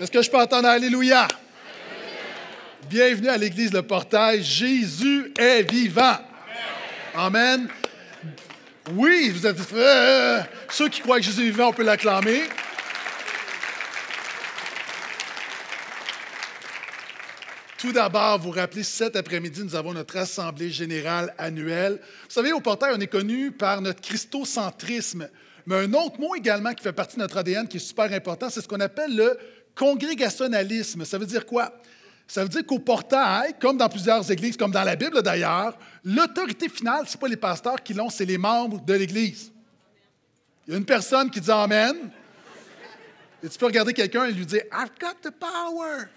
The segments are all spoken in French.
Est-ce que je peux entendre Alléluia? Bienvenue à l'Église Le Portail. Jésus est vivant. Amen. Oui, vous êtes. euh, ceux qui croient que Jésus est vivant, on peut l'acclamer. Tout d'abord, vous rappelez, cet après-midi, nous avons notre Assemblée générale annuelle. Vous savez, au portail, on est connu par notre christocentrisme. Mais un autre mot également qui fait partie de notre ADN qui est super important, c'est ce qu'on appelle le congrégationalisme. Ça veut dire quoi? Ça veut dire qu'au portail, comme dans plusieurs églises, comme dans la Bible d'ailleurs, l'autorité finale, ce n'est pas les pasteurs qui l'ont, c'est les membres de l'Église. Il y a une personne qui dit Amen. Et tu peux regarder quelqu'un et lui dire I've got the power.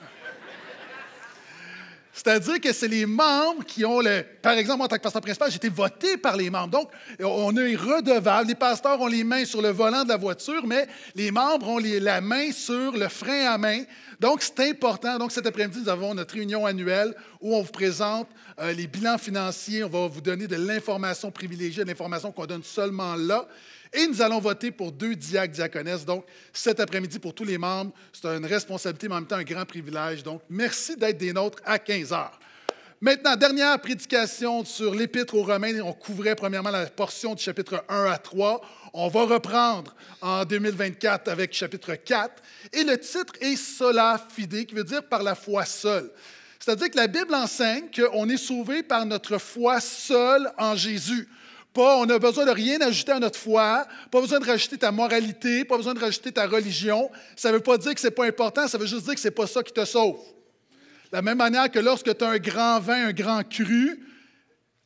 C'est-à-dire que c'est les membres qui ont le. Par exemple, en tant que pasteur principal, j'ai été voté par les membres. Donc, on est redevable. Les pasteurs ont les mains sur le volant de la voiture, mais les membres ont les- la main sur le frein à main. Donc, c'est important. Donc, cet après-midi, nous avons notre réunion annuelle où on vous présente euh, les bilans financiers. On va vous donner de l'information privilégiée, de l'information qu'on donne seulement là. Et nous allons voter pour deux diacres, diaconesses. Donc, cet après-midi, pour tous les membres, c'est une responsabilité, mais en même temps un grand privilège. Donc, merci d'être des nôtres à 15 heures. Maintenant, dernière prédication sur l'Épître aux Romains. On couvrait premièrement la portion du chapitre 1 à 3. On va reprendre en 2024 avec chapitre 4. Et le titre est Sola Fide, qui veut dire par la foi seule. C'est-à-dire que la Bible enseigne qu'on est sauvé par notre foi seule en Jésus. Pas, on n'a besoin de rien ajouter à notre foi, pas besoin de rajouter ta moralité, pas besoin de rajouter ta religion. Ça ne veut pas dire que ce n'est pas important, ça veut juste dire que ce n'est pas ça qui te sauve. De la même manière que lorsque tu as un grand vin, un grand cru,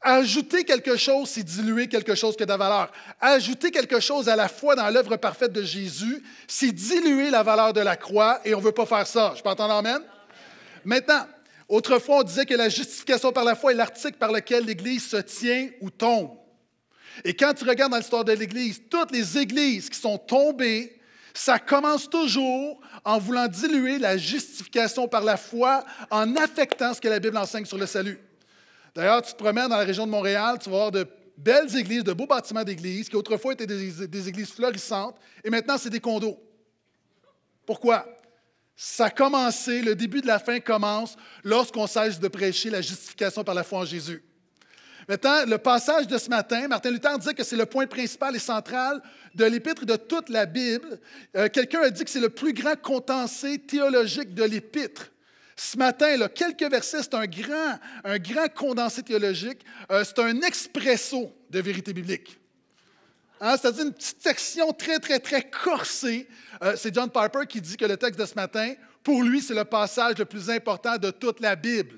ajouter quelque chose, c'est diluer quelque chose qui a de la valeur. Ajouter quelque chose à la foi dans l'œuvre parfaite de Jésus, c'est diluer la valeur de la croix et on ne veut pas faire ça. Je peux entendre Amen? Maintenant, autrefois, on disait que la justification par la foi est l'article par lequel l'Église se tient ou tombe. Et quand tu regardes dans l'histoire de l'Église, toutes les églises qui sont tombées, ça commence toujours en voulant diluer la justification par la foi, en affectant ce que la Bible enseigne sur le salut. D'ailleurs, tu te promènes dans la région de Montréal, tu vas voir de belles églises, de beaux bâtiments d'églises qui autrefois étaient des, églises florissantes, et maintenant c'est des condos. Pourquoi? Ça a commencé, le début de la fin commence lorsqu'on cesse de prêcher la justification par la foi en Jésus. Maintenant, le passage de ce matin, Martin Luther disait que c'est le point principal et central de l'épître de toute la Bible. Euh, Quelqu'un a dit que c'est le plus grand condensé théologique de l'épître. Ce matin, quelques versets, c'est un grand, un grand condensé théologique. Euh, c'est un expresso de vérité biblique. Hein, C'est-à-dire une petite section très, très, très corsée. Euh, c'est John Piper qui dit que le texte de ce matin, pour lui, c'est le passage le plus important de toute la Bible.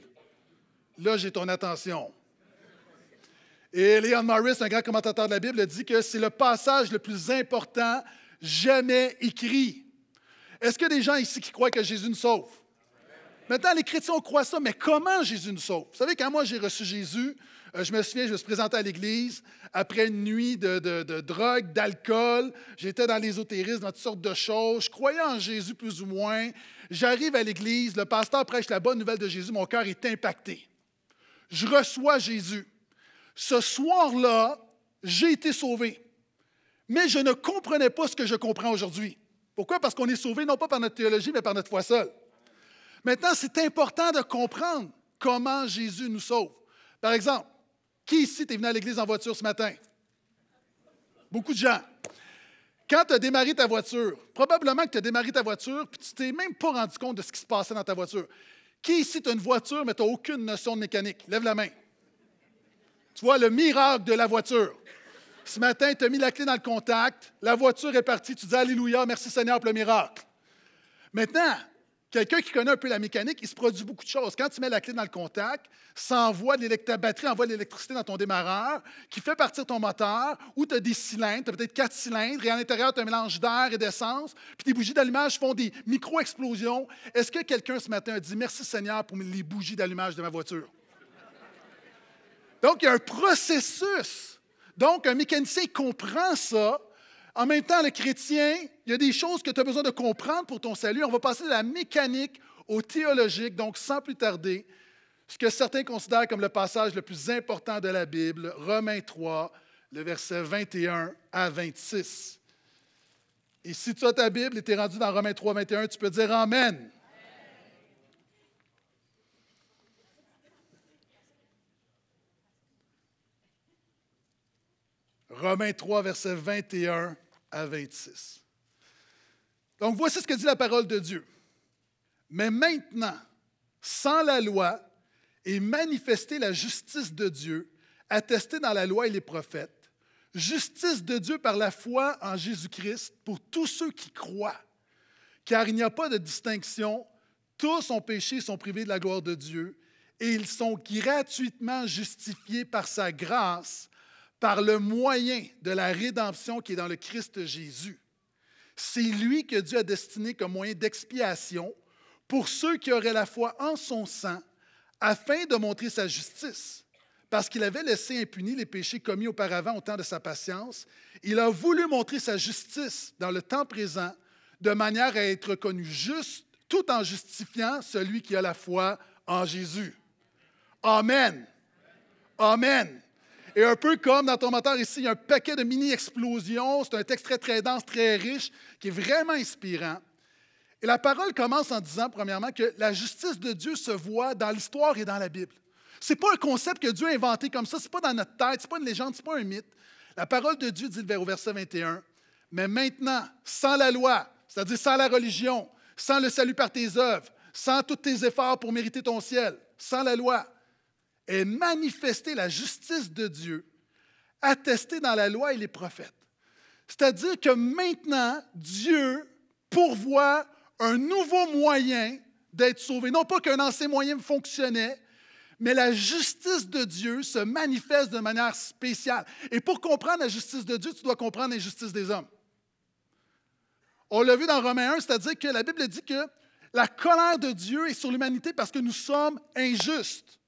Là, j'ai ton attention. Et Leon Morris, un grand commentateur de la Bible, dit que c'est le passage le plus important jamais écrit. Est-ce qu'il y a des gens ici qui croient que Jésus nous sauve? Maintenant, les chrétiens croient ça, mais comment Jésus nous sauve? Vous savez, quand moi j'ai reçu Jésus, euh, je me souviens, je me suis présenté à l'Église après une nuit de, de- de drogue, d'alcool. J'étais dans l'ésotérisme, dans toutes sortes de choses. Je croyais en Jésus plus ou moins. J'arrive à l'Église, le pasteur prêche la bonne nouvelle de Jésus, mon cœur est impacté. Je reçois Jésus. Ce soir-là, j'ai été sauvé. Mais je ne comprenais pas ce que je comprends aujourd'hui. Pourquoi? Parce qu'on est sauvé non pas par notre théologie, mais par notre foi seule. Maintenant, c'est important de comprendre comment Jésus nous sauve. Par exemple, qui ici est venu à l'église en voiture ce matin? Beaucoup de gens. Quand tu as démarré ta voiture, probablement que tu as démarré ta voiture, puis tu t'es même pas rendu compte de ce qui se passait dans ta voiture. Qui ici a une voiture, mais tu n'as aucune notion de mécanique? Lève la main. Tu vois le miracle de la voiture. Ce matin, tu as mis la clé dans le contact, la voiture est partie, tu dis Alléluia, merci Seigneur pour le miracle. Maintenant, quelqu'un qui connaît un peu la mécanique, il se produit beaucoup de choses. Quand tu mets la clé dans le contact, ça envoie ta batterie envoie de l'électricité dans ton démarreur qui fait partir ton moteur, ou tu as des cylindres, tu as peut-être quatre cylindres, et à l'intérieur, tu as un mélange d'air et d'essence, puis tes bougies d'allumage font des micro-explosions. Est-ce que quelqu'un ce matin a dit Merci Seigneur pour les bougies d'allumage de ma voiture? Donc, il y a un processus. Donc, un mécanicien comprend ça. En même temps, le chrétien, il y a des choses que tu as besoin de comprendre pour ton salut. On va passer de la mécanique au théologique, donc sans plus tarder, ce que certains considèrent comme le passage le plus important de la Bible, Romains 3, le verset 21 à 26. Et si tu as ta Bible et tu es rendu dans Romains 3, 21, tu peux dire Amen. Romains 3, versets 21 à 26. Donc voici ce que dit la parole de Dieu. Mais maintenant, sans la loi, est manifestée la justice de Dieu, attestée dans la loi et les prophètes, justice de Dieu par la foi en Jésus-Christ pour tous ceux qui croient. Car il n'y a pas de distinction, tous ont péché et sont privés de la gloire de Dieu, et ils sont gratuitement justifiés par sa grâce, par le moyen de la rédemption qui est dans le Christ Jésus. C'est lui que Dieu a destiné comme moyen d'expiation pour ceux qui auraient la foi en son sang, afin de montrer sa justice. Parce qu'il avait laissé impunis les péchés commis auparavant au temps de sa patience, il a voulu montrer sa justice dans le temps présent, de manière à être reconnu juste, tout en justifiant celui qui a la foi en Jésus. Amen. Amen. Et un peu comme dans ton moteur ici, il y a un paquet de mini-explosions. C'est un texte très, très dense, très riche, qui est vraiment inspirant. Et la parole commence en disant, premièrement, que la justice de Dieu se voit dans l'histoire et dans la Bible. Ce n'est pas un concept que Dieu a inventé comme ça, ce n'est pas dans notre tête, ce n'est pas une légende, ce n'est pas un mythe. La parole de Dieu dit au verset 21, Mais maintenant, sans la loi, c'est-à-dire sans la religion, sans le salut par tes œuvres, sans tous tes efforts pour mériter ton ciel, sans la loi, est manifestée la justice de Dieu, attestée dans la loi et les prophètes. C'est-à-dire que maintenant, Dieu pourvoit un nouveau moyen d'être sauvé. Non pas qu'un ancien moyen fonctionnait, mais la justice de Dieu se manifeste de manière spéciale. Et pour comprendre la justice de Dieu, tu dois comprendre l'injustice des hommes. On l'a vu dans Romains 1, c'est-à-dire que la Bible dit que la colère de Dieu est sur l'humanité parce que nous sommes injustes.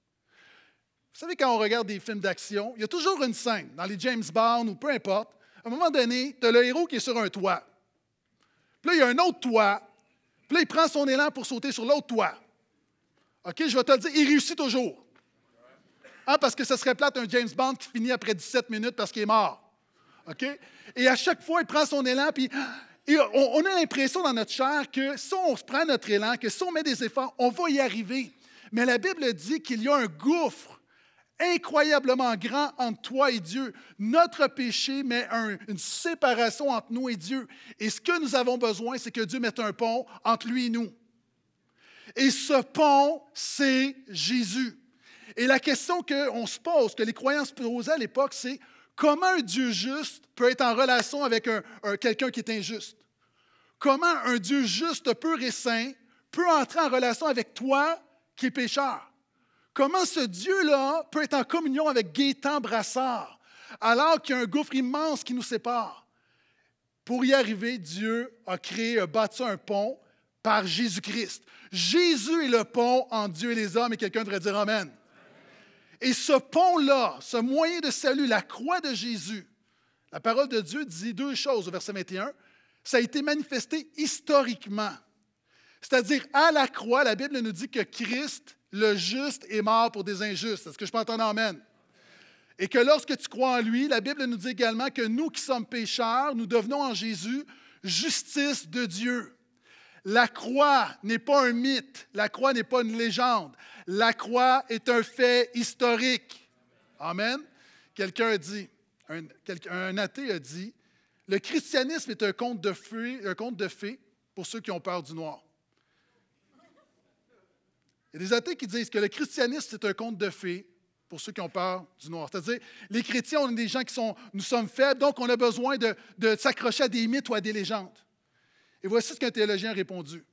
Vous savez, quand on regarde des films d'action, il y a toujours une scène, dans les James Bond ou peu importe, à un moment donné, tu as le héros qui est sur un toit. Puis là, il y a un autre toit puis là, il prend son élan pour sauter sur l'autre toit. OK, je vais te le dire, il réussit toujours. Ah, parce que ce serait plate un James Bond qui finit après 17 minutes parce qu'il est mort. OK? Et à chaque fois, il prend son élan, puis on, a l'impression dans notre chair que si on prend notre élan, que si on met des efforts, on va y arriver. Mais la Bible dit qu'il y a un gouffre incroyablement grand entre toi et Dieu. Notre péché met une séparation entre nous et Dieu. Et ce que nous avons besoin, c'est que Dieu mette un pont entre lui et nous. Et ce pont, c'est Jésus. Et la question qu'on se pose, que les croyants se posaient à l'époque, c'est comment un Dieu juste peut être en relation avec quelqu'un qui est injuste? Comment un Dieu juste, pur et saint, peut entrer en relation avec toi qui es pécheur? Comment ce Dieu-là peut être en communion avec Gaétan Brassard alors qu'il y a un gouffre immense qui nous sépare? Pour y arriver, Dieu a créé, a bâti un pont par Jésus-Christ. Jésus est le pont entre Dieu et les hommes et quelqu'un devrait dire Amen. Et ce pont-là, ce moyen de salut, la croix de Jésus, la parole de Dieu dit deux choses au verset 21. Ça a été manifesté historiquement. C'est-à-dire, à la croix, la Bible nous dit que Christ le juste est mort pour des injustes. Est-ce que je peux entendre Amen? Et que lorsque tu crois en lui, la Bible nous dit également que nous qui sommes pécheurs, nous devenons en Jésus justice de Dieu. La croix n'est pas un mythe, la croix n'est pas une légende, la croix est un fait historique. Amen. Quelqu'un a dit, un, athée a dit, le christianisme est un conte de un conte de fées pour ceux qui ont peur du noir. Il y a des athées qui disent que le christianisme, c'est un conte de fées pour ceux qui ont peur du noir. C'est-à-dire, les chrétiens, on est des gens qui sont, nous sommes faibles, donc on a besoin de, de s'accrocher à des mythes ou à des légendes. Et voici ce qu'un théologien a répondu.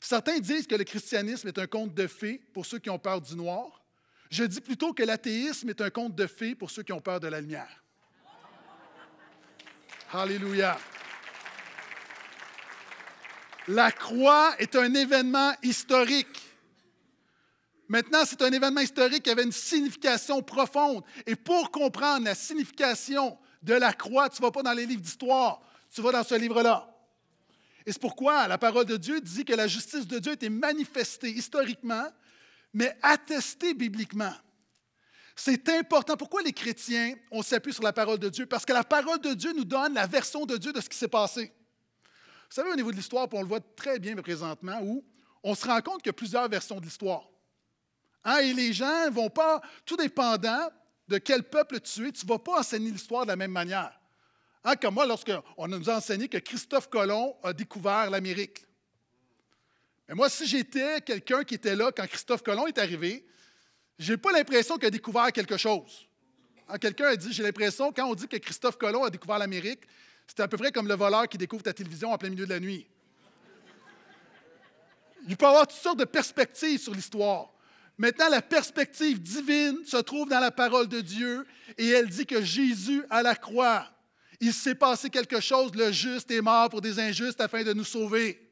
Certains disent que le christianisme est un conte de fées pour ceux qui ont peur du noir. Je dis plutôt que l'athéisme est un conte de fées pour ceux qui ont peur de la lumière. Alléluia. La croix est un événement historique. Maintenant, c'est un événement historique qui avait une signification profonde. Et pour comprendre la signification de la croix, tu ne vas pas dans les livres d'histoire, tu vas dans ce livre-là. Et c'est pourquoi la parole de Dieu dit que la justice de Dieu a été manifestée historiquement, mais attestée bibliquement. C'est important. Pourquoi les chrétiens, on s'appuie sur la parole de Dieu? Parce que la parole de Dieu nous donne la version de Dieu de ce qui s'est passé. Vous savez, au niveau de l'histoire, on le voit très bien présentement, où on se rend compte qu'il y a plusieurs versions de l'histoire. Hein, et les gens ne vont pas, tout dépendant de quel peuple tu es, tu ne vas pas enseigner l'histoire de la même manière. Hein, comme moi, lorsqu'on nous a enseigné que Christophe Colomb a découvert l'Amérique. Mais moi, si j'étais quelqu'un qui était là quand Christophe Colomb est arrivé, je n'ai pas l'impression qu'il a découvert quelque chose. Hein, quelqu'un a dit, j'ai l'impression, quand on dit que Christophe Colomb a découvert l'Amérique, c'est à peu près comme le voleur qui découvre ta télévision en plein milieu de la nuit. Il peut avoir toutes sortes de perspectives sur l'histoire. Maintenant, la perspective divine se trouve dans la parole de Dieu et elle dit que Jésus, à la croix, il s'est passé quelque chose, le juste est mort pour des injustes afin de nous sauver.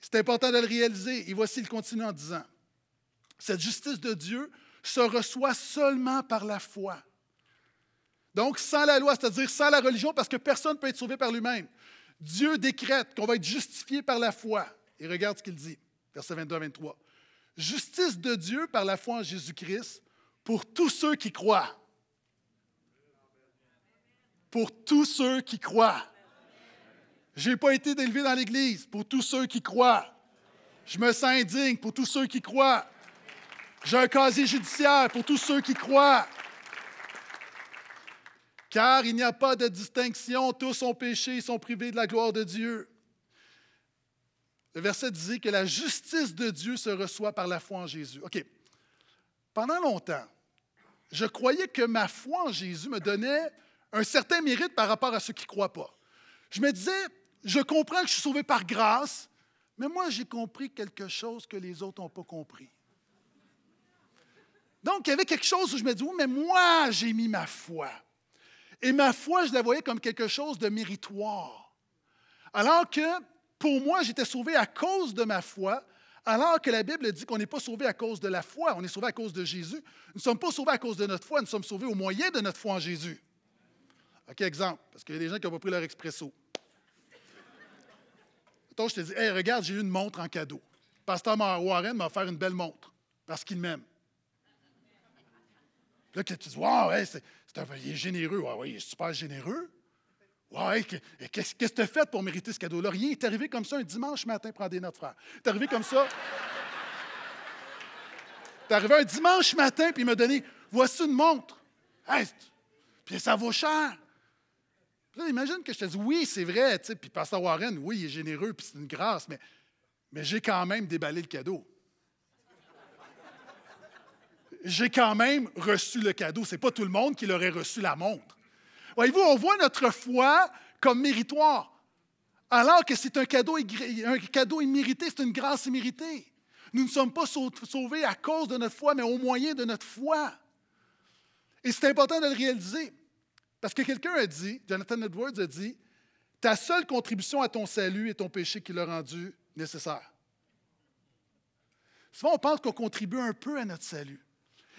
C'est important de le réaliser. Et voici, il continue en disant, cette justice de Dieu se reçoit seulement par la foi. Donc, sans la loi, c'est-à-dire sans la religion, parce que personne ne peut être sauvé par lui-même. Dieu décrète qu'on va être justifié par la foi. Et regarde ce qu'il dit, verset 22 à 23 justice de Dieu par la foi en Jésus-Christ pour tous ceux qui croient. Pour tous ceux qui croient. Je n'ai pas été élevé dans l'Église pour tous ceux qui croient. Je me sens indigne pour tous ceux qui croient. J'ai un casier judiciaire pour tous ceux qui croient. Car il n'y a pas de distinction, tous ont péché, ils sont privés de la gloire de Dieu. Le verset disait que la justice de Dieu se reçoit par la foi en Jésus. OK. Pendant longtemps, je croyais que ma foi en Jésus me donnait un certain mérite par rapport à ceux qui ne croient pas. Je me disais, je comprends que je suis sauvé par grâce, mais moi, j'ai compris quelque chose que les autres n'ont pas compris. Donc, il y avait quelque chose où je me dis, oui, mais moi, j'ai mis ma foi. Et ma foi, je la voyais comme quelque chose de méritoire. Alors que pour moi, j'étais sauvé à cause de ma foi, alors que la Bible dit qu'on n'est pas sauvé à cause de la foi, on est sauvé à cause de Jésus. Nous ne sommes pas sauvés à cause de notre foi, nous sommes sauvés au moyen de notre foi en Jésus. OK, exemple, parce qu'il y a des gens qui n'ont pas pris leur expresso. Donc, je te dis, hey, regarde, j'ai eu une montre en cadeau. Pasteur Warren m'a offert une belle montre parce qu'il m'aime. Là, tu dis, wow, c'est, il est généreux. Ouais, ouais, il est super généreux. Ouais, qu'est-ce que tu as fait pour mériter ce cadeau-là? Rien. Est arrivé comme ça un dimanche matin, prendre des notes, frère. Est arrivé comme ça. Est arrivé un dimanche matin, puis il m'a donné Voici une montre. puis ça vaut cher. là, imagine que je te dis Oui, c'est vrai. Puis Pasteur Warren, oui, il est généreux, puis c'est une grâce, mais, mais j'ai quand même déballé le cadeau. J'ai quand même reçu le cadeau. Ce n'est pas tout le monde qui l'aurait reçu la montre. Voyez-vous, on voit notre foi comme méritoire, alors que c'est un cadeau, immérité, c'est une grâce imméritée. Nous ne sommes pas sauvés à cause de notre foi, mais au moyen de notre foi. Et c'est important de le réaliser. Parce que quelqu'un a dit, Jonathan Edwards a dit, ta seule contribution à ton salut est ton péché qui l'a rendu nécessaire. Souvent, on pense qu'on contribue un peu à notre salut.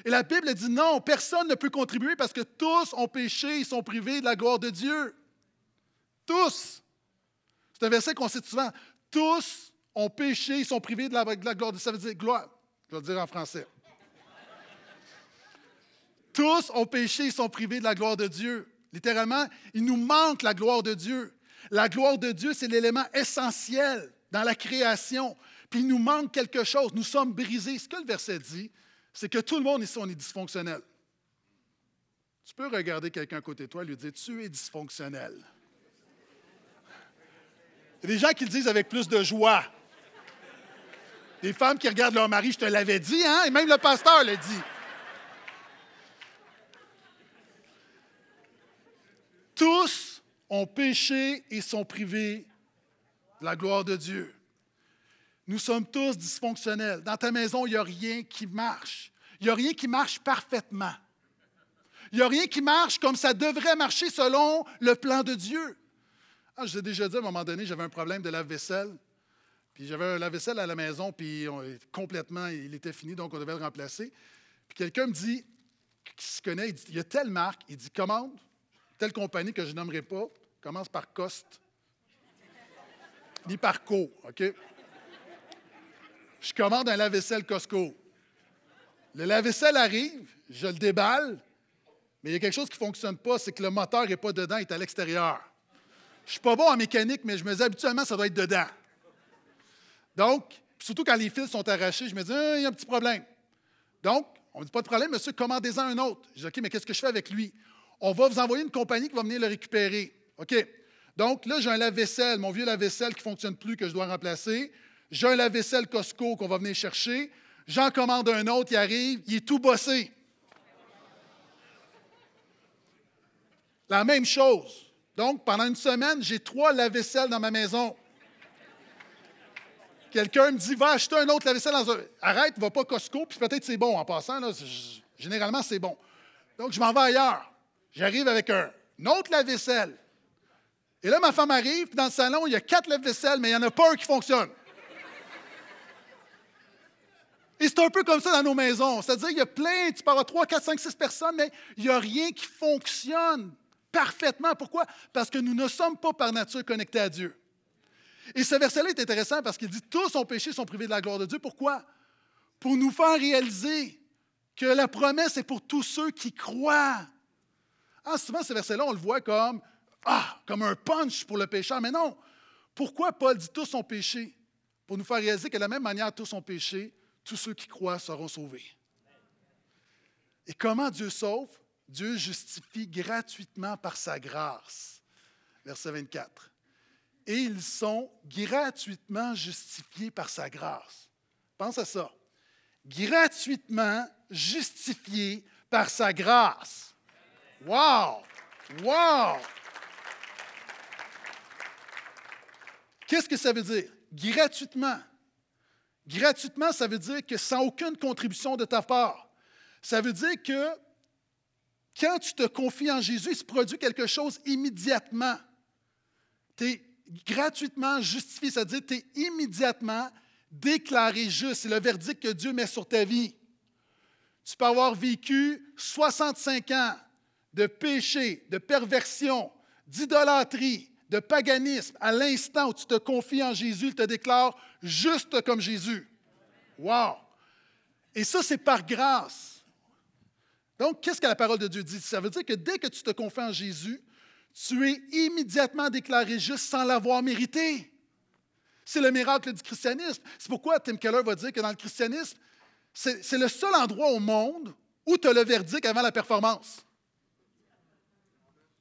Et la Bible dit non, personne ne peut contribuer parce que tous ont péché, ils sont privés de la gloire de Dieu. Tous. C'est un verset qu'on cite souvent. Tous ont péché, ils sont privés de la, gloire de Dieu. Ça veut dire gloire. Je vais le dire en français. Tous ont péché, ils sont privés de la gloire de Dieu. Littéralement, il nous manque la gloire de Dieu. La gloire de Dieu, c'est l'élément essentiel dans la création. Puis il nous manque quelque chose. Nous sommes brisés. Ce que le verset dit, c'est que tout le monde ici, on est dysfonctionnel. Tu peux regarder quelqu'un à côté de toi et lui dire Tu es dysfonctionnel. Il y a des gens qui le disent avec plus de joie. Des femmes qui regardent leur mari, je te l'avais dit, hein? Et même le pasteur l'a dit. Tous ont péché et sont privés de la gloire de Dieu. Nous sommes tous dysfonctionnels. Dans ta maison, il n'y a rien qui marche. Il n'y a rien qui marche parfaitement. Il n'y a rien qui marche comme ça devrait marcher selon le plan de Dieu. Ah, je vous ai déjà dit à un moment donné, j'avais un problème de lave-vaisselle. Puis j'avais un lave-vaisselle à la maison, puis complètement, il était fini, donc on devait le remplacer. Puis quelqu'un me dit, qui se connaît, il dit, il y a telle marque, il dit, commande, telle compagnie que je nommerai pas, commence par Cost, ni par Co, OK? Je commande un lave-vaisselle Costco. Le lave-vaisselle arrive, je le déballe, mais il y a quelque chose qui ne fonctionne pas, c'est que le moteur n'est pas dedans, il est à l'extérieur. Je ne suis pas bon en mécanique, mais je me dis habituellement, ça doit être dedans. Donc, surtout quand les fils sont arrachés, je me dis, ah, il y a un petit problème. Donc, on ne dit pas de problème, monsieur, commandez-en un autre. Je dis, OK, mais qu'est-ce que je fais avec lui? On va vous envoyer une compagnie qui va venir le récupérer. OK. Donc, là, j'ai un lave-vaisselle, mon vieux lave-vaisselle qui ne fonctionne plus, que je dois remplacer. J'ai un lave-vaisselle Costco qu'on va venir chercher. J'en commande un autre, il arrive, il est tout bossé. La même chose. Donc, pendant une semaine, j'ai trois lave-vaisselle dans ma maison. Quelqu'un me dit, va acheter un autre lave-vaisselle dans un... Arrête, va pas Costco, puis peut-être c'est bon en passant. généralement, c'est bon. Donc, je m'en vais ailleurs. J'arrive avec un, autre lave-vaisselle. Et là, ma femme arrive, puis dans le salon, il y a quatre lave-vaisselle, mais il n'y en a pas un qui fonctionne. Et c'est un peu comme ça dans nos maisons. C'est-à-dire, il y a plein, tu peux avoir 3, 4, 5, 6 personnes, mais il n'y a rien qui fonctionne parfaitement. Pourquoi? Parce que nous ne sommes pas par nature connectés à Dieu. Et ce verset-là est intéressant parce qu'il dit Tous ont péché, sont privés de la gloire de Dieu. Pourquoi? Pour nous faire réaliser que la promesse est pour tous ceux qui croient. Ah, souvent, ce verset-là, on le voit comme, ah, comme un punch pour le pécheur. Mais non. Pourquoi Paul dit tous ont péché? Pour nous faire réaliser que de la même manière, tous ont péché, tous ceux qui croient seront sauvés. Et comment Dieu sauve? Dieu justifie gratuitement par sa grâce. Verset 24 et ils sont gratuitement justifiés par sa grâce. Pense à ça. Gratuitement justifiés par sa grâce. Wow! Wow! Qu'est-ce que ça veut dire? Gratuitement. Gratuitement, ça veut dire que sans aucune contribution de ta part. Ça veut dire que quand tu te confies en Jésus, il se produit quelque chose immédiatement. Tu es gratuitement justifié, c'est-à-dire tu es immédiatement déclaré juste. C'est le verdict que Dieu met sur ta vie. Tu peux avoir vécu 65 ans de péché, de perversion, d'idolâtrie, de paganisme. À l'instant où tu te confies en Jésus, il te déclare juste comme Jésus. Wow! Et ça, c'est par grâce. Donc, qu'est-ce que la parole de Dieu dit? Ça veut dire que dès que tu te confies en Jésus, tu es immédiatement déclaré juste sans l'avoir mérité. C'est le miracle du christianisme. C'est pourquoi Tim Keller va dire que dans le christianisme, c'est le seul endroit au monde où tu as le verdict avant la performance.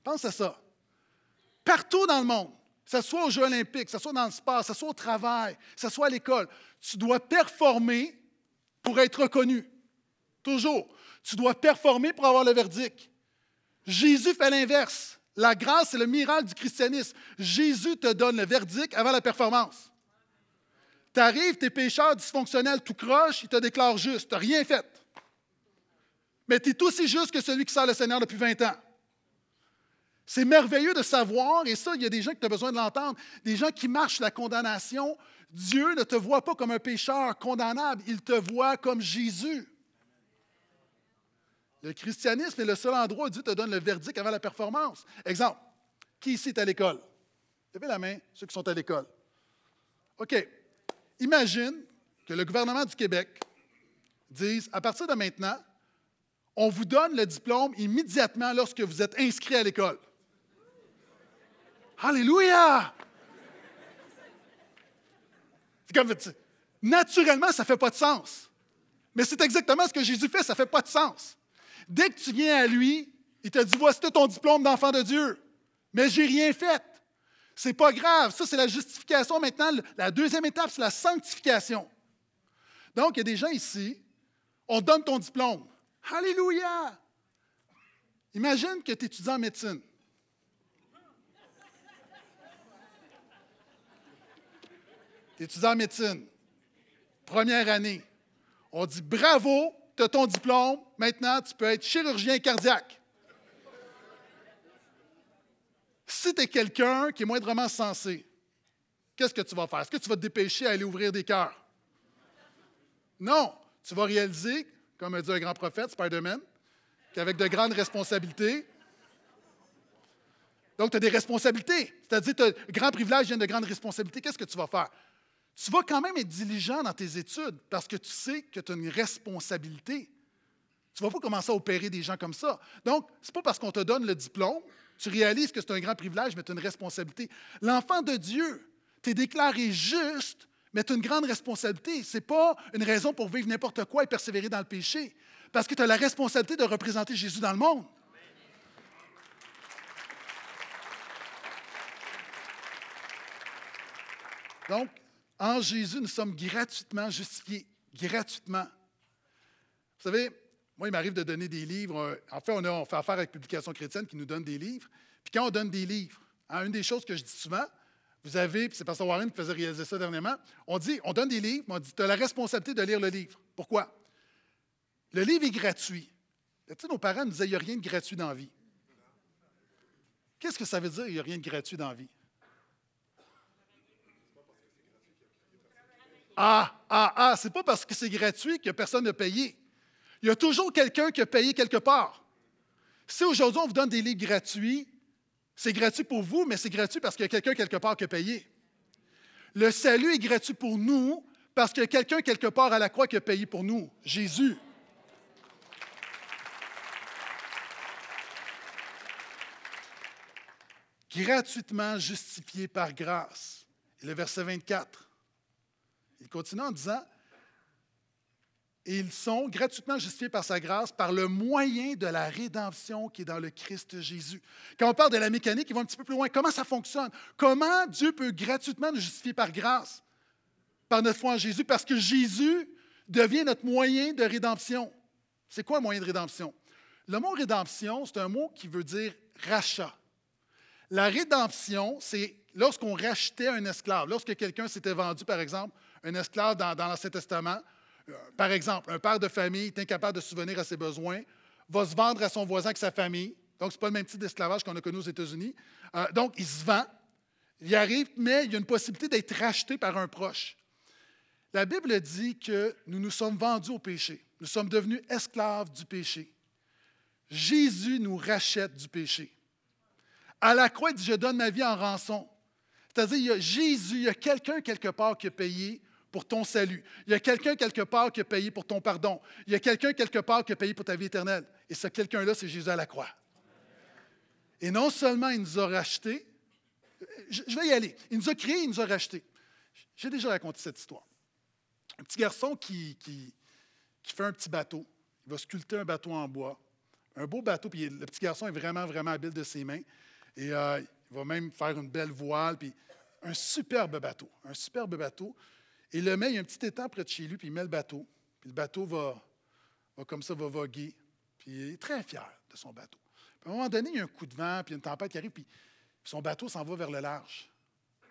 Pense à ça. Partout dans le monde, que ce soit aux Jeux olympiques, que ce soit dans le sport, que ce soit au travail, que ce soit à l'école, tu dois performer pour être reconnu. Toujours. Tu dois performer pour avoir le verdict. Jésus fait l'inverse. La grâce, c'est le miracle du christianisme. Jésus te donne le verdict avant la performance. Tu arrives, tu es pécheur dysfonctionnel, tout croche, il te déclare juste. Tu n'as rien fait. Mais tu es aussi juste que celui qui sert le Seigneur depuis 20 ans. C'est merveilleux de savoir, et ça, il y a des gens qui ont besoin de l'entendre, des gens qui marchent la condamnation. Dieu ne te voit pas comme un pécheur condamnable, il te voit comme Jésus. Le christianisme est le seul endroit où Dieu te donne le verdict avant la performance. Exemple, qui ici est à l'école? Levez la main, ceux qui sont à l'école. OK. Imagine que le gouvernement du Québec dise, à partir de maintenant, on vous donne le diplôme immédiatement lorsque vous êtes inscrit à l'école. Alléluia! Comme, naturellement, ça ne fait pas de sens. Mais c'est exactement ce que Jésus fait, ça ne fait pas de sens. Dès que tu viens à lui, il te dit Voici ton diplôme d'enfant de Dieu. Mais j'ai rien fait. C'est pas grave. Ça, c'est la justification. Maintenant, la deuxième étape, c'est la sanctification. Donc, il y a des gens ici, on donne ton diplôme. Alléluia! Imagine que tu étudies en médecine. Tu en médecine? Première année. On dit bravo, tu as ton diplôme, maintenant tu peux être chirurgien cardiaque. Si tu es quelqu'un qui est moindrement sensé, qu'est-ce que tu vas faire? Est-ce que tu vas te dépêcher à aller ouvrir des cœurs? Non, tu vas réaliser, comme a dit un grand prophète, Spider-Man, qu'avec de grandes responsabilités, donc tu as des responsabilités, c'est-à-dire que grand privilège vient de grandes responsabilités, qu'est-ce que tu vas faire? Tu vas quand même être diligent dans tes études parce que tu sais que tu as une responsabilité. Tu ne vas pas commencer à opérer des gens comme ça. Donc, ce n'est pas parce qu'on te donne le diplôme Tu réalises que c'est un grand privilège, mais tu as une responsabilité. L'enfant de Dieu, tu es déclaré juste, mais tu as une grande responsabilité. Ce n'est pas une raison pour vivre n'importe quoi et persévérer dans le péché, parce que tu as la responsabilité de représenter Jésus dans le monde. Donc, en Jésus, nous sommes gratuitement justifiés, gratuitement. Vous savez, moi, il m'arrive de donner des livres. En fait, on, fait affaire avec Publication chrétienne qui nous donne des livres. Puis quand on donne des livres, hein, une des choses que je dis souvent, vous avez, puis c'est Pasteur Warren qui faisait réaliser ça dernièrement, on dit, on donne des livres, mais on dit, tu as la responsabilité de lire le livre. Pourquoi? Le livre est gratuit. Tu sais, nos parents nous disaient, il n'y a rien de gratuit dans la vie. Qu'est-ce que ça veut dire, il n'y a rien de gratuit dans la vie? Ah, ah, ah, c'est pas parce que c'est gratuit que personne n'a payé. Il y a toujours quelqu'un qui a payé quelque part. Si aujourd'hui on vous donne des livres gratuits, c'est gratuit pour vous, mais c'est gratuit parce qu'il y a quelqu'un quelque part qui a payé. Le salut est gratuit pour nous parce qu'il y a quelqu'un quelque part à la croix qui a payé pour nous, Jésus. Gratuitement justifié par grâce. Le verset 24. Il continue en disant, ils sont gratuitement justifiés par sa grâce par le moyen de la rédemption qui est dans le Christ Jésus. Quand on parle de la mécanique, ils vont un petit peu plus loin. Comment ça fonctionne? Comment Dieu peut gratuitement nous justifier par grâce? Par notre foi en Jésus, parce que Jésus devient notre moyen de rédemption. C'est quoi un moyen de rédemption? Le mot rédemption, c'est un mot qui veut dire rachat. La rédemption, c'est lorsqu'on rachetait un esclave, lorsque quelqu'un s'était vendu, par exemple, un esclave dans, l'Ancien Testament. Euh, par exemple, un père de famille est incapable de subvenir à ses besoins, va se vendre à son voisin avec sa famille. Donc, ce n'est pas le même type d'esclavage qu'on a connu aux États-Unis. Euh, donc, il se vend, il arrive, mais il y a une possibilité d'être racheté par un proche. La Bible dit que nous nous sommes vendus au péché. Nous sommes devenus esclaves du péché. Jésus nous rachète du péché. À la croix, il dit Je donne ma vie en rançon. C'est-à-dire, il y a Jésus, il y a quelqu'un quelque part qui a payé pour ton salut. Il y a quelqu'un quelque part qui a payé pour ton pardon. Il y a quelqu'un quelque part qui a payé pour ta vie éternelle. Et ce quelqu'un-là, c'est Jésus à la croix. Et non seulement il nous a rachetés, je, vais y aller. Il nous a créés, il nous a rachetés. J'ai déjà raconté cette histoire. Un petit garçon qui, fait un petit bateau. Il va sculpter un bateau en bois. Un beau bateau, puis le petit garçon est vraiment, vraiment habile de ses mains. Et euh, il va même faire une belle voile, puis un superbe bateau. Un superbe bateau. Et le met, il y a un petit étang près de chez lui, puis il met le bateau. Puis le bateau va, comme ça, va voguer. Puis il est très fier de son bateau. Puis à un moment donné, il y a un coup de vent, puis une tempête qui arrive, puis son bateau s'en va vers le large.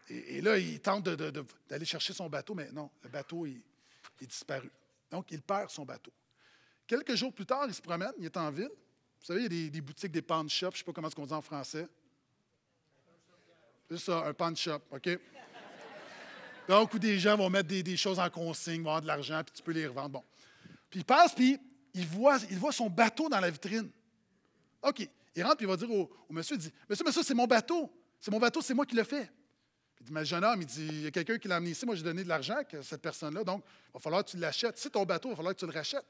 Et, là, il tente d'aller chercher son bateau, mais non, le bateau est, disparu. Donc, il perd son bateau. Quelques jours plus tard, il se promène, il est en ville. Vous savez, il y a des, des boutiques, des pawn shops, je ne sais pas comment on dit en français. C'est ça, un pawn shop, OK? Donc, où des gens vont mettre des, choses en consigne, vont avoir de l'argent, puis tu peux les revendre. Bon. Puis il passe, puis il voit, il voit son bateau dans la vitrine. OK. Il rentre, puis il va dire au, monsieur, il dit, Monsieur, monsieur, c'est mon bateau. C'est mon bateau, c'est moi qui le fait. Puis il dit, mais jeune homme, il dit, il y a quelqu'un qui l'a amené ici, moi j'ai donné de l'argent à cette personne-là, donc il va falloir que tu l'achètes. C'est ton bateau, il va falloir que tu le rachètes.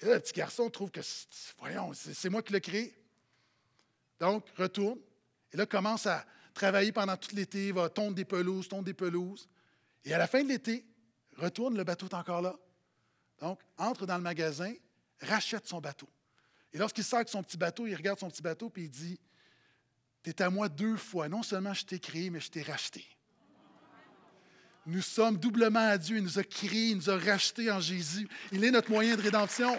Et là, le petit garçon trouve que, voyons, c'est moi qui l'ai créé. Donc, retourne, et là, commence à travailler pendant tout l'été, va tondre des pelouses, tondre des pelouses. Et à la fin de l'été, retourne, le bateau est encore là. Donc, entre dans le magasin, rachète son bateau. Et lorsqu'il sort avec son petit bateau, il regarde son petit bateau et il dit Tu es à moi deux fois. Non seulement je t'ai créé, mais je t'ai racheté. Nous sommes doublement à Dieu. Il nous a créés, il nous a rachetés en Jésus. Il est notre moyen de rédemption.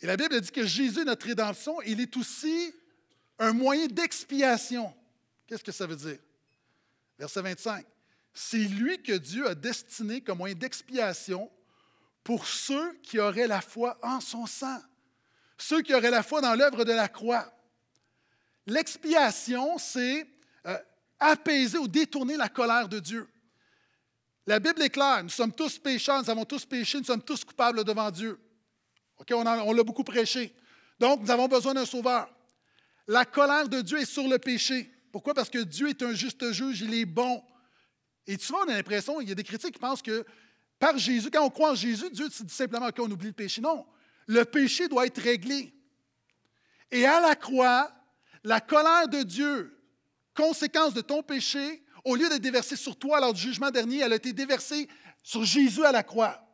Et la Bible dit que Jésus, notre rédemption, il est aussi un moyen d'expiation. Qu'est-ce que ça veut dire? Verset 25. C'est lui que Dieu a destiné comme moyen d'expiation pour ceux qui auraient la foi en son sang, ceux qui auraient la foi dans l'œuvre de la croix. L'expiation, c'est euh, apaiser ou détourner la colère de Dieu. La Bible est claire, nous sommes tous pécheurs, nous avons tous péché, nous sommes tous coupables devant Dieu on, l'a beaucoup prêché. Donc, nous avons besoin d'un sauveur. La colère de Dieu est sur le péché. Pourquoi? Parce que Dieu est un juste juge, il est bon. Et souvent, on a l'impression, il y a des critiques qui pensent que par Jésus, quand on croit en Jésus, Dieu dit simplement qu'on oublie le péché. Non. le péché doit être réglé. Et à la croix, la colère de Dieu, conséquence de ton péché, au lieu d'être déversée sur toi lors du jugement dernier, elle a été déversée sur Jésus à la croix.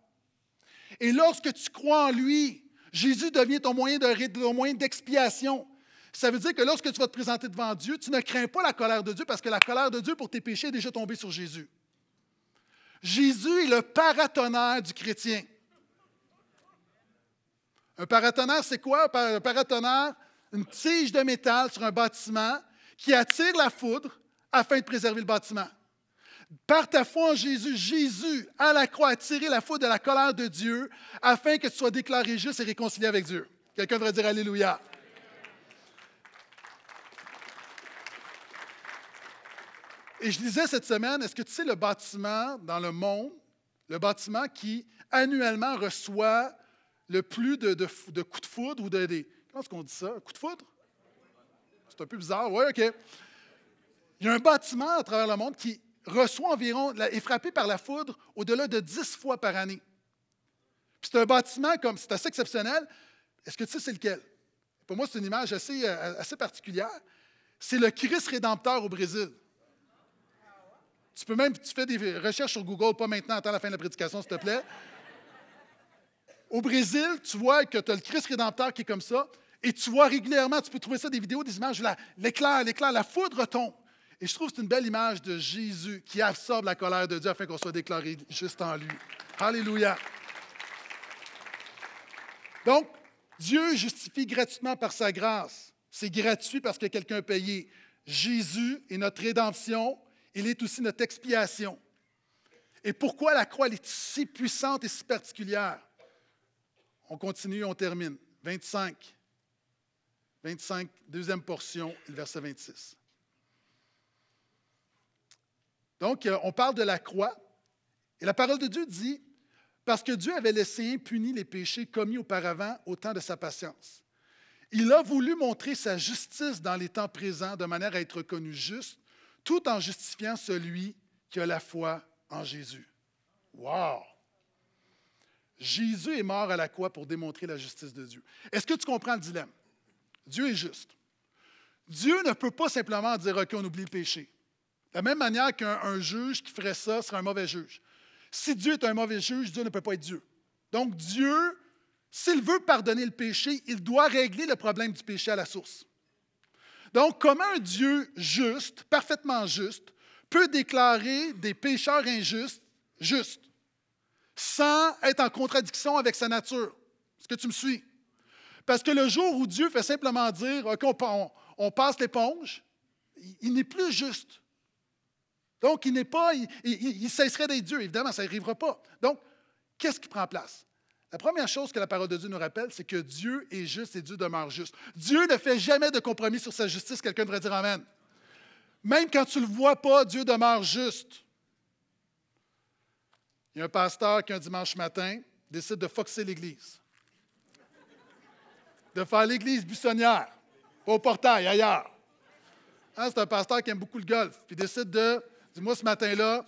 Et lorsque tu crois en lui, Jésus devient ton moyen d'expiation. Ça veut dire que lorsque tu vas te présenter devant Dieu, tu ne crains pas la colère de Dieu parce que la colère de Dieu pour tes péchés est déjà tombée sur Jésus. Jésus est le paratonnerre du chrétien. Un paratonnerre, c'est quoi? Un paratonnerre, une tige de métal sur un bâtiment qui attire la foudre afin de préserver le bâtiment. Par ta foi en Jésus, Jésus, à la croix, a tiré la foudre de la colère de Dieu afin que tu sois déclaré juste et réconcilié avec Dieu. Quelqu'un devrait dire Alléluia. Et je disais cette semaine, est-ce que tu sais le bâtiment dans le monde, le bâtiment qui annuellement reçoit le plus de, coups de foudre ou de des. Comment est-ce qu'on dit ça? Coups de foudre? C'est un peu bizarre. Oui, OK. Il y a un bâtiment à travers le monde qui reçoit environ, est frappé par la foudre au-delà de 10 fois par année. c'est un bâtiment comme, c'est assez exceptionnel. Est-ce que tu sais c'est lequel? Pour moi, c'est une image assez, euh, assez particulière. C'est le Christ rédempteur au Brésil. Tu peux même, tu fais des recherches sur Google, pas maintenant, attends la fin de la prédication, s'il te plaît. Au Brésil, tu vois que tu as le Christ rédempteur qui est comme ça, et tu vois régulièrement, tu peux trouver ça des vidéos, des images, l'éclair, l'éclair, la foudre tombe. Et je trouve que c'est une belle image de Jésus qui absorbe la colère de Dieu afin qu'on soit déclaré juste en lui. Alléluia. Donc, Dieu justifie gratuitement par sa grâce. C'est gratuit parce que quelqu'un a payé. Jésus est notre rédemption il est aussi notre expiation. Et pourquoi la croix est si puissante et si particulière? On continue, on termine. 25. 25, deuxième portion, verset 26. Donc, euh, on parle de la croix. Et la parole de Dieu dit, parce que Dieu avait laissé impunis les péchés commis auparavant au temps de sa patience. Il a voulu montrer sa justice dans les temps présents de manière à être reconnu juste tout en justifiant celui qui a la foi en Jésus. Wow! Jésus est mort à la croix pour démontrer la justice de Dieu. Est-ce que tu comprends le dilemme? Dieu est juste. Dieu ne peut pas simplement dire OK, on oublie le péché. De la même manière qu'un juge qui ferait ça serait un mauvais juge. Si Dieu est un mauvais juge, Dieu ne peut pas être Dieu. Donc Dieu, s'il veut pardonner le péché, il doit régler le problème du péché à la source. Donc, comment un Dieu juste, parfaitement juste, peut déclarer des pécheurs injustes justes, sans être en contradiction avec sa nature? Est-ce que tu me suis? Parce que le jour où Dieu fait simplement dire, OK, on, passe l'éponge, il, n'est plus juste. Donc, il n'est pas, il cesserait d'être Dieu. Évidemment, ça n'arrivera pas. Donc, qu'est-ce qui prend place? La première chose que la parole de Dieu nous rappelle, c'est que Dieu est juste et Dieu demeure juste. Dieu ne fait jamais de compromis sur sa justice. Quelqu'un devrait dire Amen. Même quand tu ne le vois pas, Dieu demeure juste. Il y a un pasteur qui, un dimanche matin, décide de foxer l'Église. De faire l'Église buissonnière, pas au portail, ailleurs. Hein, c'est un pasteur qui aime beaucoup le golf. Puis décide de, dis-moi ce matin-là,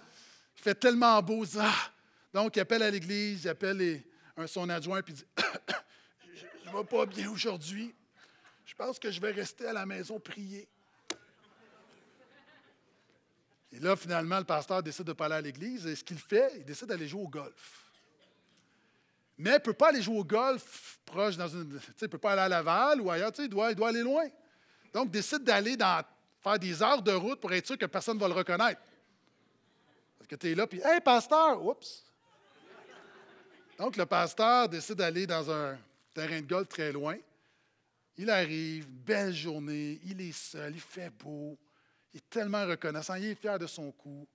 il fait tellement beau. Ah! Donc, il appelle à l'Église, il appelle son adjoint puis dit Je ne vais pas bien aujourd'hui. Je pense que je vais rester à la maison prier. Et là, finalement, le pasteur décide de ne pas aller à l'église. Et ce qu'il fait, il décide d'aller jouer au golf. Mais il ne peut pas aller jouer au golf proche dans une. Il ne peut pas aller à Laval ou ailleurs, il doit, il doit aller loin. Donc, il décide d'aller faire des heures de route pour être sûr que personne ne va le reconnaître. Que tu es là, puis Hey, pasteur, oups, donc, le pasteur décide d'aller dans un terrain de golf très loin. Il arrive, belle journée, il est seul, il fait beau, il est tellement reconnaissant, il est fier de son coup,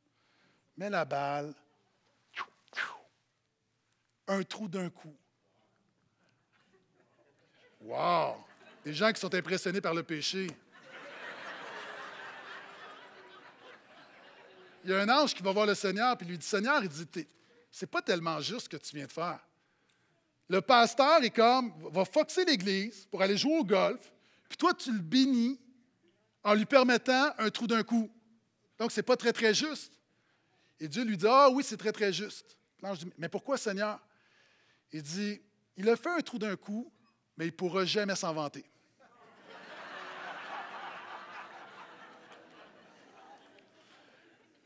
met la balle, un trou d'un coup. Wow! Des gens qui sont impressionnés par le péché. Il y a un ange qui va voir le Seigneur, puis lui dit Seigneur, il dit c'est pas tellement juste ce que tu viens de faire. Le pasteur est comme, va foxer l'Église pour aller jouer au golf, puis toi, tu le bénis en lui permettant un trou d'un coup. Donc, ce n'est pas très, très juste. Et Dieu lui dit, ah oui, c'est très, très juste. L'ange dit, mais pourquoi, Seigneur? Il dit, il a fait un trou d'un coup, mais il ne pourra jamais s'en vanter.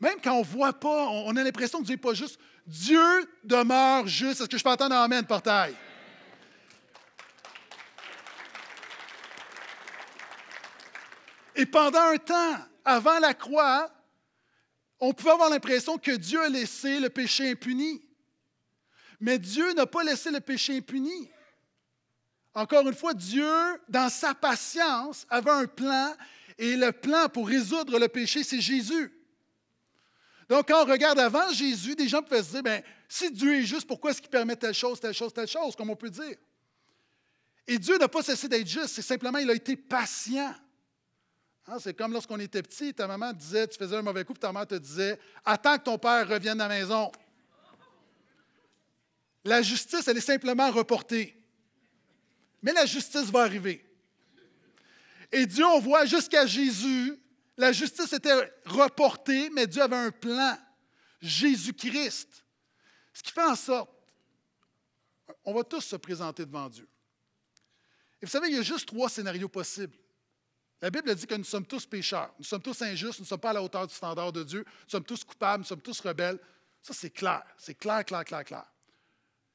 Même quand on ne voit pas, on a l'impression que Dieu n'est pas juste. Dieu demeure juste. Est-ce que je peux entendre Amen, portail? Et pendant un temps, avant la croix, on pouvait avoir l'impression que Dieu a laissé le péché impuni. Mais Dieu n'a pas laissé le péché impuni. Encore une fois, Dieu, dans sa patience, avait un plan, et le plan pour résoudre le péché, c'est Jésus. Donc, quand on regarde avant Jésus, des gens peuvent se dire, bien, si Dieu est juste, pourquoi est-ce qu'il permet telle chose, telle chose, telle chose, comme on peut dire? Et Dieu n'a pas cessé d'être juste, c'est simplement, il a été patient. Hein, c'est comme lorsqu'on était petit, ta maman disait, tu faisais un mauvais coup, puis ta mère te disait, attends que ton père revienne à la maison. La justice, elle est simplement reportée. Mais la justice va arriver. Et Dieu, on voit jusqu'à Jésus, la justice était reportée, mais Dieu avait un plan. Jésus-Christ. Ce qui fait en sorte, on va tous se présenter devant Dieu. Et vous savez, il y a juste trois scénarios possibles. La Bible dit que nous sommes tous pécheurs, nous sommes tous injustes, nous ne sommes pas à la hauteur du standard de Dieu, nous sommes tous coupables, nous sommes tous rebelles. Ça, c'est clair, c'est clair, clair, clair, clair.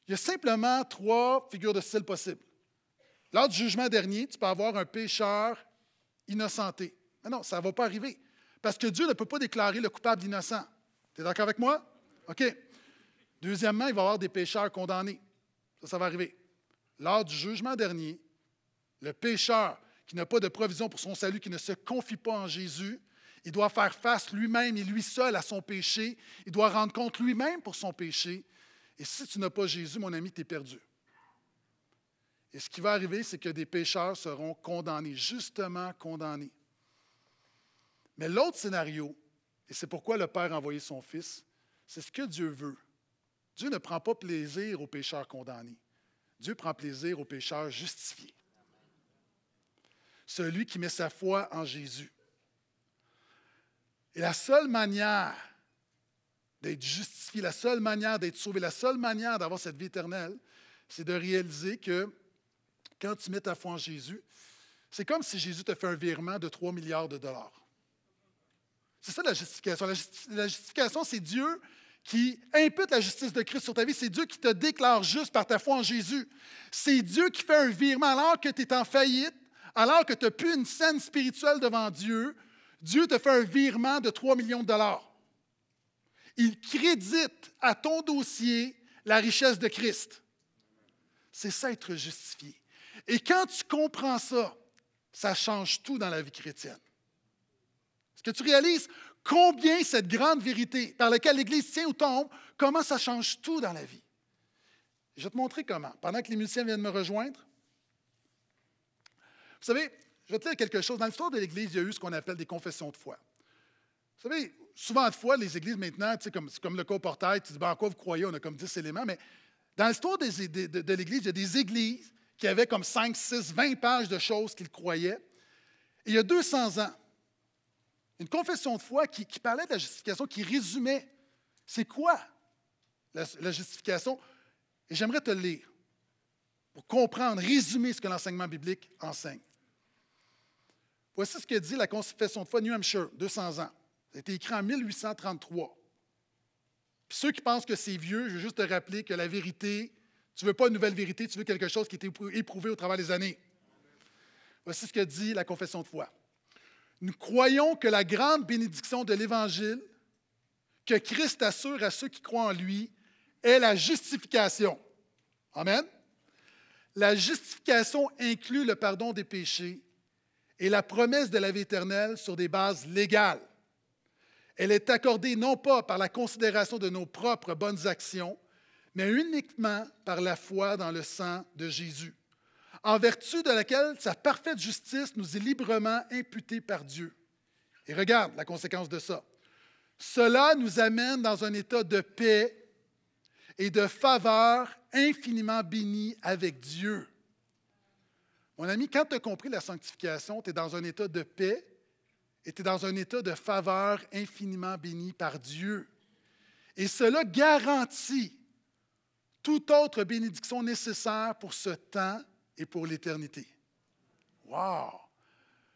Il y a simplement trois figures de style possibles. Lors du jugement dernier, tu peux avoir un pécheur innocenté. Mais non, ça ne va pas arriver. Parce que Dieu ne peut pas déclarer le coupable innocent. Tu es d'accord avec moi? OK. Deuxièmement, il va y avoir des pécheurs condamnés. Ça, ça va arriver. Lors du jugement dernier, le pécheur qui n'a pas de provision pour son salut, qui ne se confie pas en Jésus, il doit faire face lui-même et lui seul à son péché. Il doit rendre compte lui-même pour son péché. Et si tu n'as pas Jésus, mon ami, tu es perdu. Et ce qui va arriver, c'est que des pécheurs seront condamnés, justement condamnés. Mais l'autre scénario, et c'est pourquoi le Père a envoyé son Fils, c'est ce que Dieu veut. Dieu ne prend pas plaisir aux pécheurs condamnés. Dieu prend plaisir aux pécheurs justifiés. Celui qui met sa foi en Jésus. Et la seule manière d'être justifié, la seule manière d'être sauvé, la seule manière d'avoir cette vie éternelle, c'est de réaliser que quand tu mets ta foi en Jésus, c'est comme si Jésus te fait un virement de 3 milliards de dollars. C'est ça la justification. La, justification, c'est Dieu qui impute la justice de Christ sur ta vie. C'est Dieu qui te déclare juste par ta foi en Jésus. C'est Dieu qui fait un virement alors que tu es en faillite, alors que tu n'as plus une scène spirituelle devant Dieu. Dieu te fait un virement de 3 millions de dollars. Il crédite à ton dossier la richesse de Christ. C'est ça être justifié. Et quand tu comprends ça, ça change tout dans la vie chrétienne. Est-ce que tu réalises combien cette grande vérité par laquelle l'Église tient ou tombe, comment ça change tout dans la vie? Je vais te montrer comment. Pendant que les musiciens viennent me rejoindre, vous savez, je vais te dire quelque chose. Dans l'histoire de l'Église, il y a eu ce qu'on appelle des confessions de foi. Vous savez, souvent de fois, les églises maintenant, c'est comme, comme le cas au portail, tu dis, ben, en quoi vous croyez? On a comme 10 éléments, mais dans l'histoire de, de l'Église, il y a des églises qui avaient comme 5, 6, 20 pages de choses qu'ils croyaient. Et il y a 200 ans, une confession de foi qui, parlait de la justification, qui résumait c'est quoi la, justification? Et j'aimerais te le lire pour comprendre, résumer ce que l'enseignement biblique enseigne. Voici ce que dit la confession de foi New Hampshire, 200 ans. Ça a été écrit en 1833. Puis ceux qui pensent que c'est vieux, je veux juste te rappeler que la vérité, tu ne veux pas une nouvelle vérité, tu veux quelque chose qui a été éprouvé au travers des années. Voici ce que dit la confession de foi. Nous croyons que la grande bénédiction de l'Évangile que Christ assure à ceux qui croient en lui est la justification. Amen. La justification inclut le pardon des péchés et la promesse de la vie éternelle sur des bases légales. Elle est accordée non pas par la considération de nos propres bonnes actions, mais uniquement par la foi dans le sang de Jésus, en vertu de laquelle sa parfaite justice nous est librement imputée par Dieu. Et regarde la conséquence de ça. Cela nous amène dans un état de paix et de faveur infiniment béni avec Dieu. Mon ami, quand tu as compris la sanctification, tu es dans un état de paix et tu es dans un état de faveur infiniment béni par Dieu. Et cela garantit toute autre bénédiction nécessaire pour ce temps et pour l'éternité. Wow!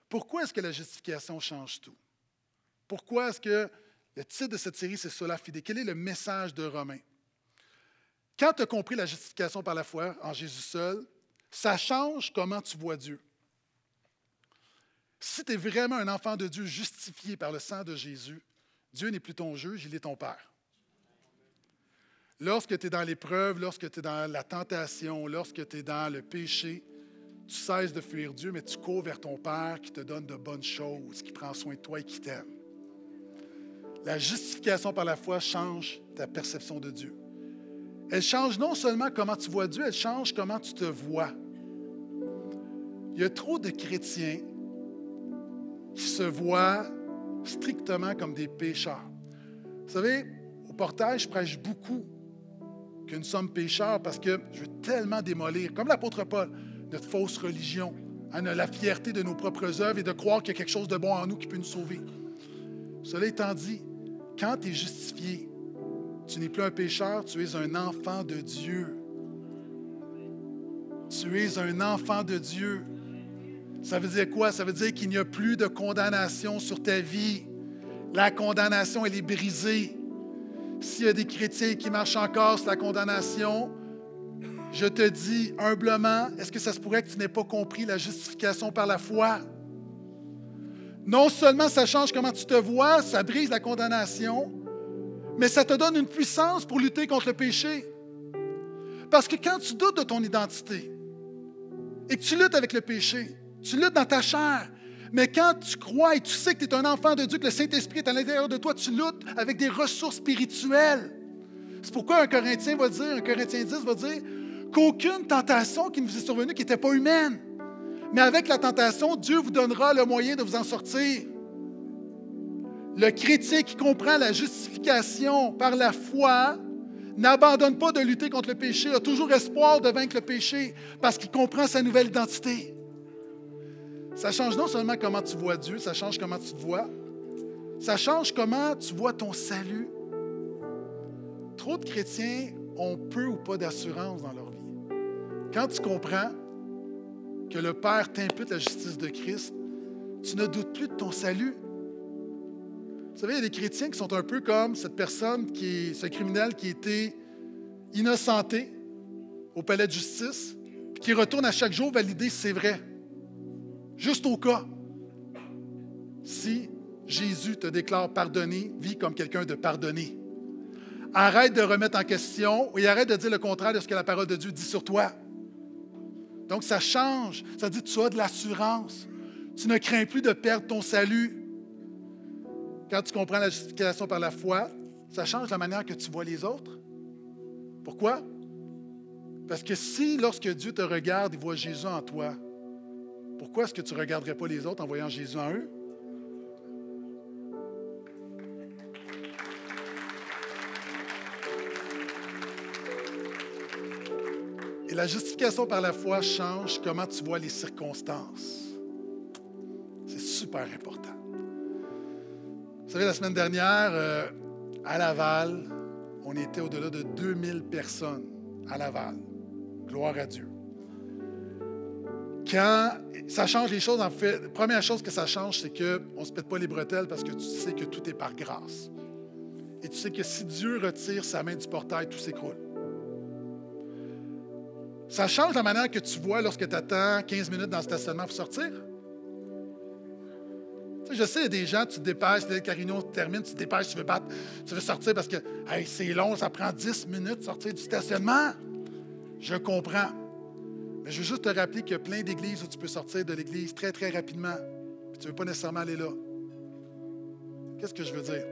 Pourquoi est-ce que la justification change tout? Pourquoi est-ce que le titre de cette série, c'est Sola Fide? Quel est le message de Romain? Quand tu as compris la justification par la foi en Jésus seul, ça change comment tu vois Dieu. Si tu es vraiment un enfant de Dieu justifié par le sang de Jésus, Dieu n'est plus ton juge, il est ton Père. Lorsque tu es dans l'épreuve, lorsque tu es dans la tentation, lorsque tu es dans le péché, tu cesses de fuir Dieu, mais tu cours vers ton Père qui te donne de bonnes choses, qui prend soin de toi et qui t'aime. La justification par la foi change ta perception de Dieu. Elle change non seulement comment tu vois Dieu, elle change comment tu te vois. Il y a trop de chrétiens qui se voient strictement comme des pécheurs. Vous savez, au portage, je prêche beaucoup que nous sommes pécheurs parce que je veux tellement démolir, comme l'apôtre Paul, notre fausse religion, la fierté de nos propres œuvres et de croire qu'il y a quelque chose de bon en nous qui peut nous sauver. Cela étant dit, quand tu es justifié, tu n'es plus un pécheur, tu es un enfant de Dieu. Tu es un enfant de Dieu. Ça veut dire quoi? Ça veut dire qu'il n'y a plus de condamnation sur ta vie. La condamnation, elle est brisée. S'il y a des chrétiens qui marchent encore sur la condamnation, je te dis humblement, est-ce que ça se pourrait que tu n'aies pas compris la justification par la foi? Non seulement ça change comment tu te vois, ça brise la condamnation, mais ça te donne une puissance pour lutter contre le péché. Parce que quand tu doutes de ton identité et que tu luttes avec le péché, tu luttes dans ta chair, mais quand tu crois et tu sais que tu es un enfant de Dieu, que le Saint-Esprit est à l'intérieur de toi, tu luttes avec des ressources spirituelles. C'est pourquoi un Corinthien va dire, un Corinthien 10 va dire qu'aucune tentation qui nous est survenue qui n'était pas humaine. Mais avec la tentation, Dieu vous donnera le moyen de vous en sortir. Le chrétien qui comprend la justification par la foi n'abandonne pas de lutter contre le péché, a toujours espoir de vaincre le péché parce qu'il comprend sa nouvelle identité. Ça change non seulement comment tu vois Dieu, ça change comment tu te vois, ça change comment tu vois ton salut. Trop de chrétiens ont peu ou pas d'assurance dans leur vie. Quand tu comprends que le Père t'impute la justice de Christ, tu ne doutes plus de ton salut. Vous savez, il y a des chrétiens qui sont un peu comme cette personne, qui ce criminel qui été innocenté au palais de justice, qui retourne à chaque jour valider si c'est vrai. Juste au cas. Si Jésus te déclare pardonné, vis comme quelqu'un de pardonné. Arrête de remettre en question et arrête de dire le contraire de ce que la parole de Dieu dit sur toi. Donc ça change. Ça dit tu as de l'assurance. Tu ne crains plus de perdre ton salut. Quand tu comprends la justification par la foi, ça change la manière que tu vois les autres. Pourquoi? Parce que si, lorsque Dieu te regarde, il voit Jésus en toi, pourquoi est-ce que tu ne regarderais pas les autres en voyant Jésus en eux? Et la justification par la foi change comment tu vois les circonstances. C'est super important. Vous savez, la semaine dernière, euh, à Laval, on était au-delà de 2000 personnes à Laval. Gloire à Dieu. Quand ça change les choses, en fait, la première chose que ça change, c'est qu'on ne se pète pas les bretelles parce que tu sais que tout est par grâce. Et tu sais que si Dieu retire sa main du portail, tout s'écroule. Ça change la manière que tu vois lorsque tu attends 15 minutes dans le stationnement pour sortir. Je sais, il y a des gens, tu te dépêches, dès que termine, tu te dépêches, tu veux battre, tu veux sortir parce que c'est long, ça prend 10 minutes de sortir du stationnement. Je comprends. Mais je veux juste te rappeler qu'il y a plein d'églises où tu peux sortir de l'église très, très rapidement. Puis tu ne veux pas nécessairement aller là. Qu'est-ce que je veux dire?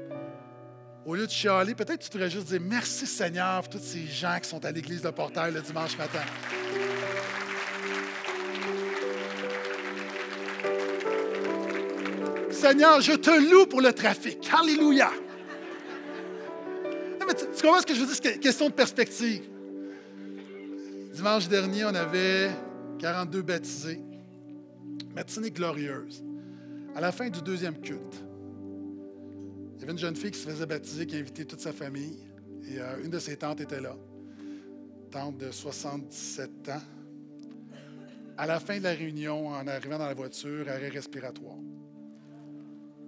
Au lieu de chialer, peut-être tu devrais juste dire merci Seigneur pour tous ces gens qui sont à l'église de Portail le dimanche matin. Seigneur, je te loue pour le trafic. Alléluia. tu, comprends ce que je veux dire? C'est question de perspective. Dimanche dernier, on avait 42 baptisés. Matinée glorieuse. À la fin du deuxième culte, il y avait une jeune fille qui se faisait baptiser, qui a invité toute sa famille. Et euh, une de ses tantes était là. tante de 77 ans. À la fin de la réunion, en arrivant dans la voiture, arrêt respiratoire.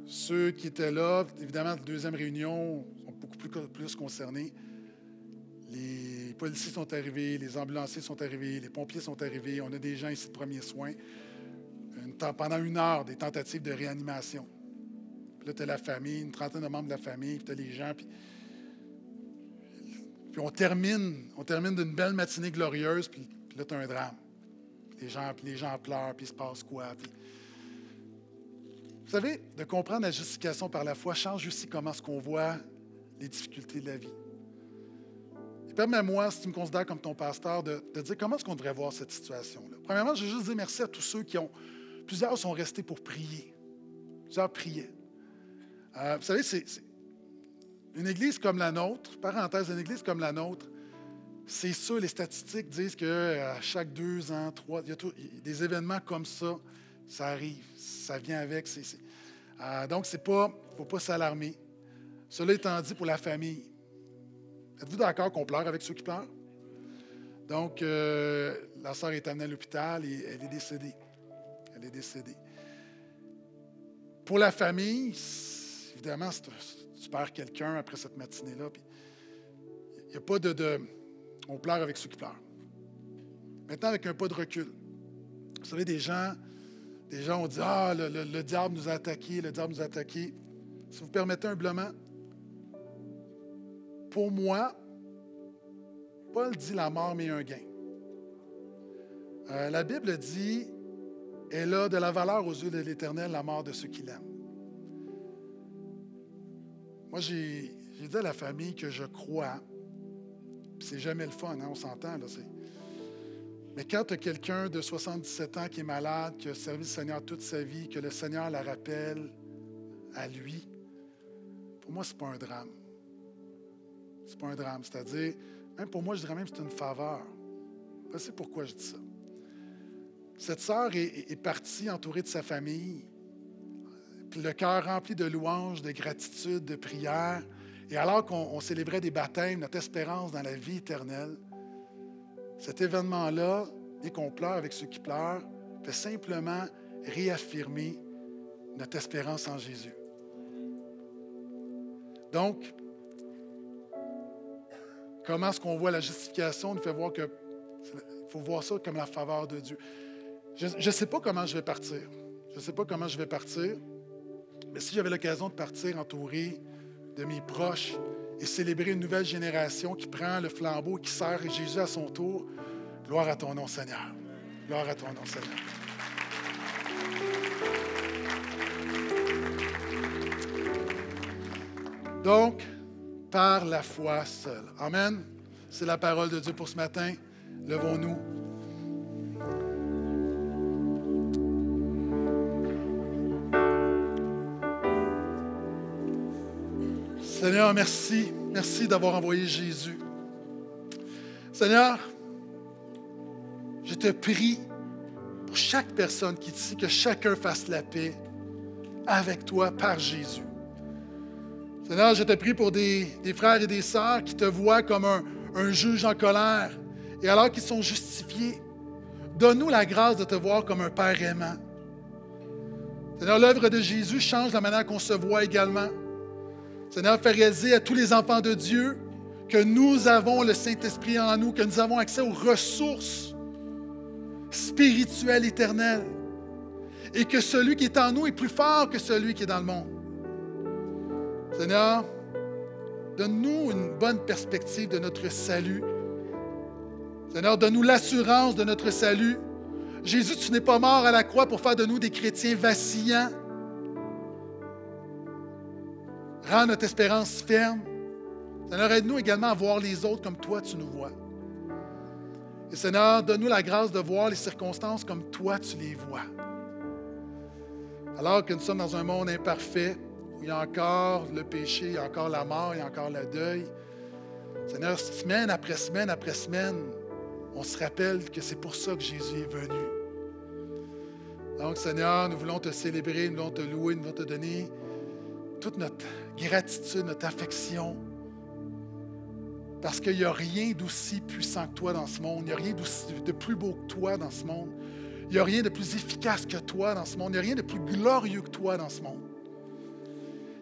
Ceux qui étaient là, évidemment, la deuxième réunion, sont beaucoup plus concernés. Les policiers sont arrivés, les ambulanciers sont arrivés, les pompiers sont arrivés. On a des gens ici de premiers soins. pendant une heure, des tentatives de réanimation. Puis là, tu as la famille, une trentaine de membres de la famille, puis tu as les gens. Puis, puis on termine, on termine d'une belle matinée glorieuse, puis, là, tu as un drame. Les gens, puis les gens pleurent, puis il se passe quoi. Vous savez, de comprendre la justification par la foi change aussi comment est-ce qu'on voit les difficultés de la vie. Permets-moi, si tu me considères comme ton pasteur, de, dire comment est-ce qu'on devrait voir cette situation-là. Premièrement, je veux juste dire merci à tous ceux qui ont. Plusieurs sont restés pour prier. Plusieurs priaient. Euh, vous savez, c'est, une église comme la nôtre, parenthèse, une église comme la nôtre, c'est sûr, les statistiques disent qu'à euh, chaque deux ans, trois, il y a des événements comme ça, ça arrive, ça vient avec. Euh, donc, il ne faut pas s'alarmer. Cela étant dit, pour la famille, êtes-vous d'accord qu'on pleure avec ceux qui pleurent? Donc, euh, la sœur est amenée à l'hôpital et elle est décédée. Elle est décédée. Pour la famille, évidemment, tu perds quelqu'un après cette matinée-là. Il n'y a pas de, On pleure avec ceux qui pleurent. Maintenant, avec un pas de recul. Vous savez, des gens, des gens ont dit Ah, le, diable nous a attaqués, le diable nous a attaqués. Si vous permettez humblement, pour moi, Paul dit la mort, mais un gain. Euh, la Bible dit Elle a de la valeur aux yeux de l'Éternel, la mort de ceux qui l'aiment. Moi, j'ai dit à la famille que je crois, c'est jamais le fun, hein, on s'entend, là, mais quand tu as quelqu'un de 77 ans qui est malade, qui a servi le Seigneur toute sa vie, que le Seigneur la rappelle à lui, pour moi, ce n'est pas un drame. Ce n'est pas un drame. C'est-à-dire, même pour moi, je dirais même que c'est une faveur. C'est pourquoi je dis ça. Cette sœur est, partie entourée de sa famille, le cœur rempli de louanges, de gratitude, de prières. Et alors qu'on célébrait des baptêmes, notre espérance dans la vie éternelle, cet événement-là, et qu'on pleure avec ceux qui pleurent, fait simplement réaffirmer notre espérance en Jésus. Donc, comment est-ce qu'on voit la justification nous fait voir que faut voir ça comme la faveur de Dieu. Je ne sais pas comment je vais partir. Je ne sais pas comment je vais partir. Mais si j'avais l'occasion de partir entouré de mes proches, et célébrer une nouvelle génération qui prend le flambeau, qui sert Jésus à son tour. Gloire à ton nom, Seigneur. Gloire à ton nom, Seigneur. Donc, par la foi seule. Amen. C'est la parole de Dieu pour ce matin. Levons-nous. Seigneur, merci. Merci d'avoir envoyé Jésus. Seigneur, je te prie pour chaque personne qui dit que chacun fasse la paix avec toi par Jésus. Seigneur, je te prie pour des, frères et des sœurs qui te voient comme un, un juge en colère et alors qu'ils sont justifiés, donne-nous la grâce de te voir comme un Père aimant. Seigneur, l'œuvre de Jésus change la manière qu'on se voit également. Seigneur, fais réaliser à tous les enfants de Dieu que nous avons le Saint-Esprit en nous, que nous avons accès aux ressources spirituelles éternelles et que celui qui est en nous est plus fort que celui qui est dans le monde. Seigneur, donne-nous une bonne perspective de notre salut. Seigneur, donne-nous l'assurance de notre salut. Jésus, tu n'es pas mort à la croix pour faire de nous des chrétiens vacillants, Rends notre espérance ferme. Seigneur, aide-nous également à voir les autres comme toi tu nous vois. Et Seigneur, donne-nous la grâce de voir les circonstances comme toi tu les vois. Alors que nous sommes dans un monde imparfait, il y a encore le péché, il y a encore la mort, il y a encore le deuil. Seigneur, semaine après semaine après semaine, on se rappelle que c'est pour ça que Jésus est venu. Donc, Seigneur, nous voulons te célébrer, nous voulons te louer, nous voulons te donner toute notre gratitude, notre affection. Parce qu'il n'y a rien d'aussi puissant que toi dans ce monde. Il n'y a rien de plus beau que toi dans ce monde. Il n'y a rien de plus efficace que toi dans ce monde. Il n'y a rien de plus glorieux que toi dans ce monde.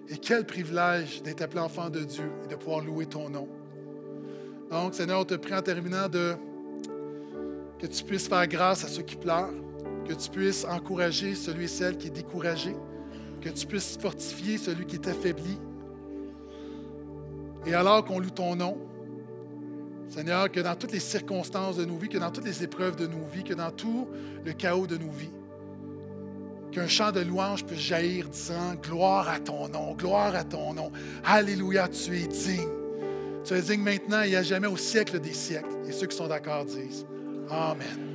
Et quel privilège d'être appelé enfant de Dieu et de pouvoir louer ton nom. Donc, Seigneur, on te prie en terminant de que tu puisses faire grâce à ceux qui pleurent, que tu puisses encourager celui et celle qui est découragé, que tu puisses fortifier celui qui est affaibli. Et alors qu'on loue ton nom, Seigneur, que dans toutes les circonstances de nos vies, que dans toutes les épreuves de nos vies, que dans tout le chaos de nos vies, qu'un chant de louange puisse jaillir disant Gloire à ton nom, gloire à ton nom. Alléluia, tu es digne. Tu es digne maintenant et à jamais au siècle des siècles. Et ceux qui sont d'accord disent Amen.